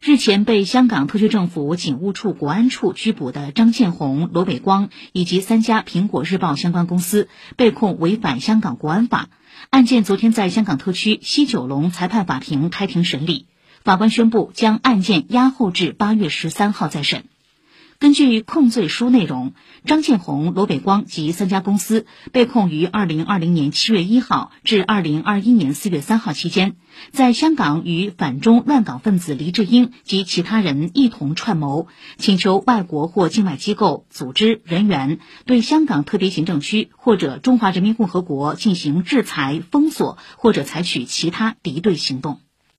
日前被香港特区政府警务处国安处拘捕的张建红、罗伟光以及三家苹果日报相关公司被控违反香港国安法。案件昨天在香港特区西九龙裁判法庭开庭审理，法官宣布将案件押后至八月十三号再审。根据控罪书内容，张建红、罗伟光及三家公司被控于二零二零年七月一号至二零二一年四月三号期间，在香港与反中乱港分子黎智英及其他人一同串谋，请求外国或境外机构、组织、人员对香港特别行政区或者中华人民共和国进行制裁、封锁或者采取其他敌对行动。